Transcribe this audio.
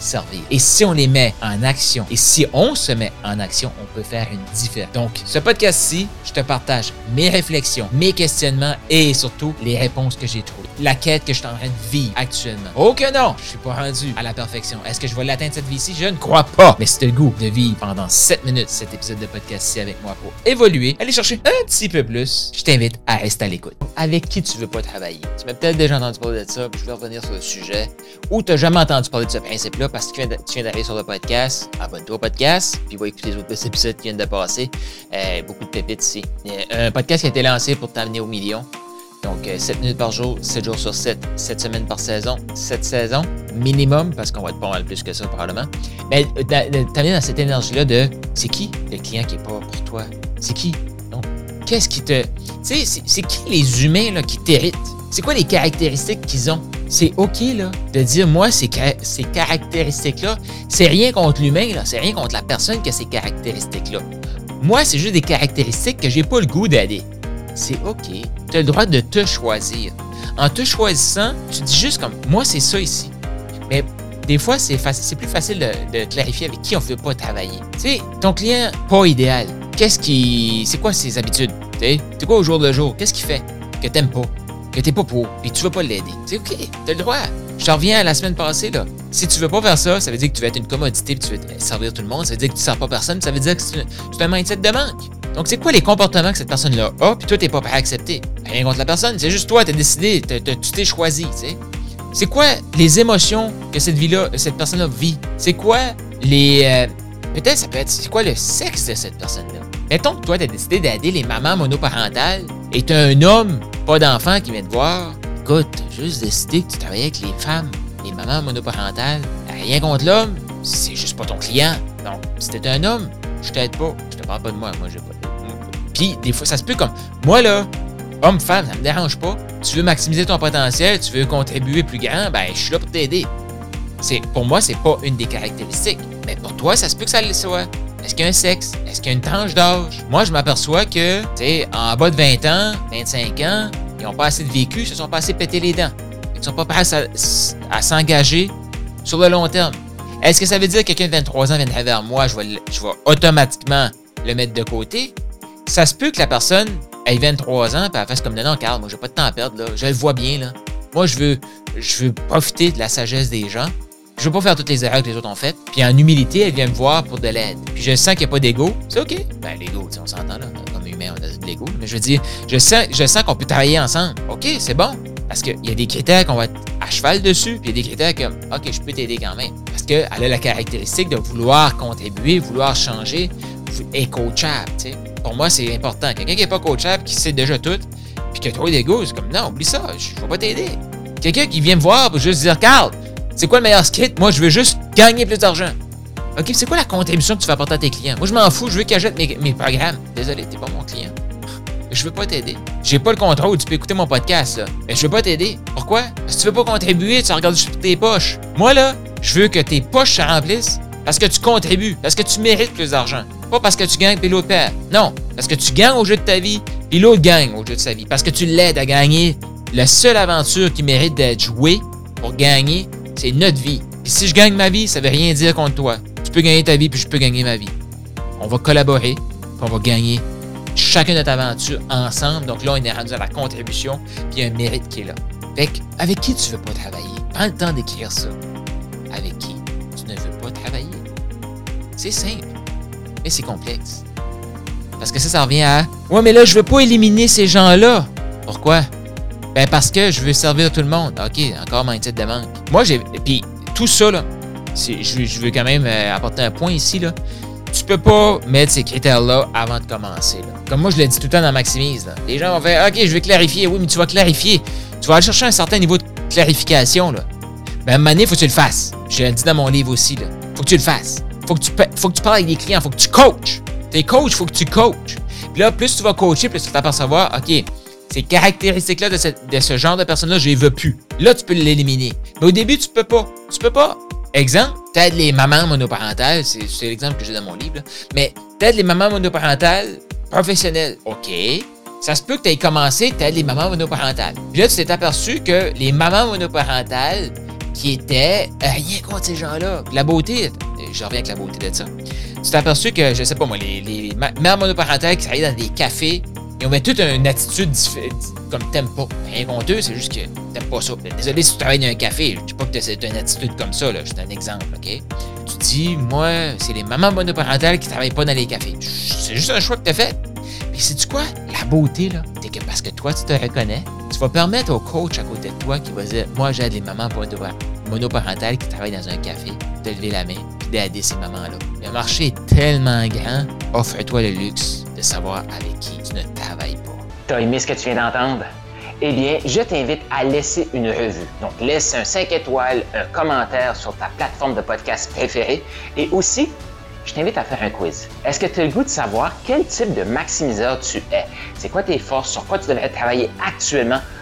servir. Et si on les met en action, et si on se met en action, on peut faire une différence. Donc, ce podcast-ci, je te partage mes réflexions, mes questionnements et surtout les réponses que j'ai trouvées. La quête que je suis en train de vivre actuellement. Oh que non, je suis pas rendu à la perfection. Est-ce que je vais l'atteindre cette vie-ci? Je ne crois pas. Mais c'est le goût de vivre pendant 7 minutes cet épisode de podcast-ci avec moi pour évoluer, aller chercher un petit peu plus. Je t'invite à rester à l'écoute. Avec qui tu veux pas travailler? Tu m'as peut-être déjà entendu parler de ça, puis je vais revenir sur le sujet. Ou tu n'as jamais entendu parler de ce principe-là parce que tu viens d'arriver sur le podcast, abonne-toi au podcast, puis va écouter les autres épisodes qui viennent de passer. Euh, beaucoup de pépites ici. Un podcast qui a été lancé pour t'amener au million. Donc, 7 euh, minutes par jour, 7 jours sur 7, 7 semaines par saison, 7 saisons minimum, parce qu'on va être pas mal plus que ça probablement. Mais euh, t'amener dans cette énergie-là de c'est qui le client qui est pas pour toi? C'est qui? Donc, qu'est-ce qui te. Tu sais, c'est qui les humains là, qui t'héritent? C'est quoi les caractéristiques qu'ils ont? c'est OK là, de dire moi, ces, ces caractéristiques-là, c'est rien contre l'humain, c'est rien contre la personne qui a ces caractéristiques-là. Moi, c'est juste des caractéristiques que j'ai pas le goût d'aller. C'est OK. Tu as le droit de te choisir. En te choisissant, tu dis juste comme moi, c'est ça ici. Mais des fois, c'est plus facile de, clarifier avec qui on ne veut pas travailler. Tu sais, ton client, pas idéal. Qu'est-ce qui. C'est quoi ses habitudes? C'est quoi au jour le jour? Qu'est-ce qu'il fait que t'aimes pas? que t'es pas pour, puis tu veux pas l'aider? C'est OK, t'as le droit. Je reviens à la semaine passée, là. Si tu veux pas faire ça, ça veut dire que tu vas être une commodité puis tu veux servir tout le monde. Ça veut dire que tu sers pas personne. Ça veut dire que tu as un mindset de manque. Donc, c'est quoi les comportements que cette personne-là a, puis toi, t'es pas prêt à accepter? Rien contre la personne, c'est juste toi, t'as décidé, tu t'es choisi, tu sais. C'est quoi les émotions que cette vie-là, cette personne-là vit? C'est quoi les. Euh, peut-être ça peut être. C'est quoi le sexe de cette personne-là? Mettons que toi, t'as décidé d'aider les mamans monoparentales et t'as un homme pas d'enfant qui vient te voir. Écoute, juste décidé que tu travaillais avec les femmes, les mamans monoparentales. Rien contre l'homme, c'est juste pas ton client. Donc, si t'es un homme, je t'aide pas. Je te parle pas de moi, moi j'ai pas. Des fois, ça se peut comme moi là, homme-femme, ça me dérange pas. Tu veux maximiser ton potentiel, tu veux contribuer plus grand, ben je suis là pour t'aider. C'est, pour moi, c'est pas une des caractéristiques. Mais pour toi, ça se peut que ça le soit. Est-ce qu'il y a un sexe? Est-ce qu'il y a une tranche d'âge? Moi, je m'aperçois que, tu sais, en bas de 20 ans, 25 ans, ils n'ont pas assez de vécu, ils se sont pas assez pété les dents. Ils ne sont pas prêts à, s'engager sur le long terme. Est-ce que ça veut dire que quelqu'un de 23 ans viendrait vers moi, je vais, je vais automatiquement le mettre de côté? Ça se peut que la personne ait 23 ans et elle fasse comme non, Carl, moi, j'ai pas de temps à perdre, là. Je le vois bien, là. Moi, je veux, je veux profiter de la sagesse des gens. Je veux pas faire toutes les erreurs que les autres ont faites. Puis en humilité, elle vient me voir pour de l'aide. Puis je sens qu'il n'y a pas d'ego. C'est OK. Ben, l'ego, on s'entend là. Comme humain, on a de l'ego. Mais je veux dire, je sens, je sens qu'on peut travailler ensemble. OK, c'est bon. Parce qu'il y a des critères qu'on va être à cheval dessus, puis il y a des critères comme OK, je peux t'aider quand même. Parce qu'elle a la caractéristique de vouloir contribuer, vouloir changer, et coachable. sais. Pour moi, c'est important. Quelqu'un qui n'est pas coachable, qui sait déjà tout, puis qui a trop d'ego, c'est comme non, oublie ça, je ne vais pas t'aider. Quelqu'un qui vient me voir pour juste dire Carl, c'est quoi le meilleur script? Moi, je veux juste gagner plus d'argent. OK, c'est quoi la contribution que tu vas apporter à tes clients? Moi, je m'en fous, je veux qu'ils achètent mes, mes programmes. Désolé, t'es pas mon client. Je veux pas t'aider. J'ai pas le contrôle, tu peux écouter mon podcast, là. Mais je veux pas t'aider. Pourquoi? Parce que tu veux pas contribuer, tu regardes juste tes poches. Moi, là, je veux que tes poches se remplissent parce que tu contribues, parce que tu mérites plus d'argent. Pas parce que tu gagnes puis l'autre perd. Non, parce que tu gagnes au jeu de ta vie puis l'autre gagne au jeu de sa vie. Parce que tu l'aides à gagner. La seule aventure qui mérite d'être jouée pour gagner, c'est notre vie. Puis si je gagne ma vie, ça veut rien dire contre toi. Tu peux gagner ta vie, puis je peux gagner ma vie. On va collaborer, on va gagner chacun notre aventure ensemble. Donc là, on est rendu à la contribution, puis un mérite qui est là. Fait avec qui tu veux pas travailler? Prends le temps d'écrire ça. Avec qui tu ne veux pas travailler? C'est simple, mais c'est complexe. Parce que ça, ça revient à Ouais, mais là, je veux pas éliminer ces gens-là. Pourquoi? Ben parce que je veux servir tout le monde. OK, encore mindset de manque. Moi, j'ai. Puis tout ça, là, je, veux quand même euh, apporter un point ici, là. Tu peux pas mettre ces critères-là avant de commencer. Là. Comme moi, je l'ai dit tout le temps dans Maximise. Les gens vont faire OK, je vais clarifier. Oui, mais tu vas clarifier. Tu vas aller chercher un certain niveau de clarification. Là. Ben, à un moment donné, faut que tu le fasses. Je l'ai dit dans mon livre aussi, là. Faut que tu le fasses. Faut que tu, faut que tu parles avec des clients. Faut que tu coaches. T'es coach, faut que tu coaches. Puis là, plus tu vas coacher, plus tu vas t'apercevoir, OK, ces caractéristiques-là de, ce genre de personne-là, je les veux plus. Là, tu peux l'éliminer. Mais au début, tu peux pas. Tu peux pas. Exemple, t'aides les mamans monoparentales, c'est l'exemple que j'ai dans mon livre, là. mais t'aides les mamans monoparentales professionnelles. OK. Ça se peut que tu aies commencé, t'aides les mamans monoparentales. Puis là, tu t'es aperçu que les mamans monoparentales qui étaient euh, rien contre ces gens-là. La beauté, je reviens avec la beauté de ça. Tu t'es aperçu que, je sais pas moi, les, mères monoparentales qui travaillaient dans des cafés ils ont toute une attitude comme t'aimes pas. Rien contre c'est juste que t'aimes pas ça. Désolé si tu travailles dans un café, je dis pas que c'est une attitude comme ça, là. C'est un exemple, OK? Tu dis, moi, c'est les mamans monoparentales qui travaillent pas dans les cafés. C'est juste un choix que t'as fait. Puis sais-tu quoi? La beauté, là, c'est que parce que toi, tu te reconnais, tu vas permettre au coach à côté de toi qui va dire, moi, j'aide les mamans monoparentales qui travaillent dans un café, de lever la main et d'aider ces mamans-là. Le marché est tellement grand, offre-toi le luxe de savoir avec qui tu ne travailles pas. T'as aimé ce que tu viens d'entendre? Eh bien, je t'invite à laisser une revue. Donc, laisse un 5 étoiles, un commentaire sur ta plateforme de podcast préférée et aussi, je t'invite à faire un quiz. Est-ce que tu as le goût de savoir quel type de maximiseur tu es? C'est quoi tes forces? Sur quoi tu devrais travailler actuellement?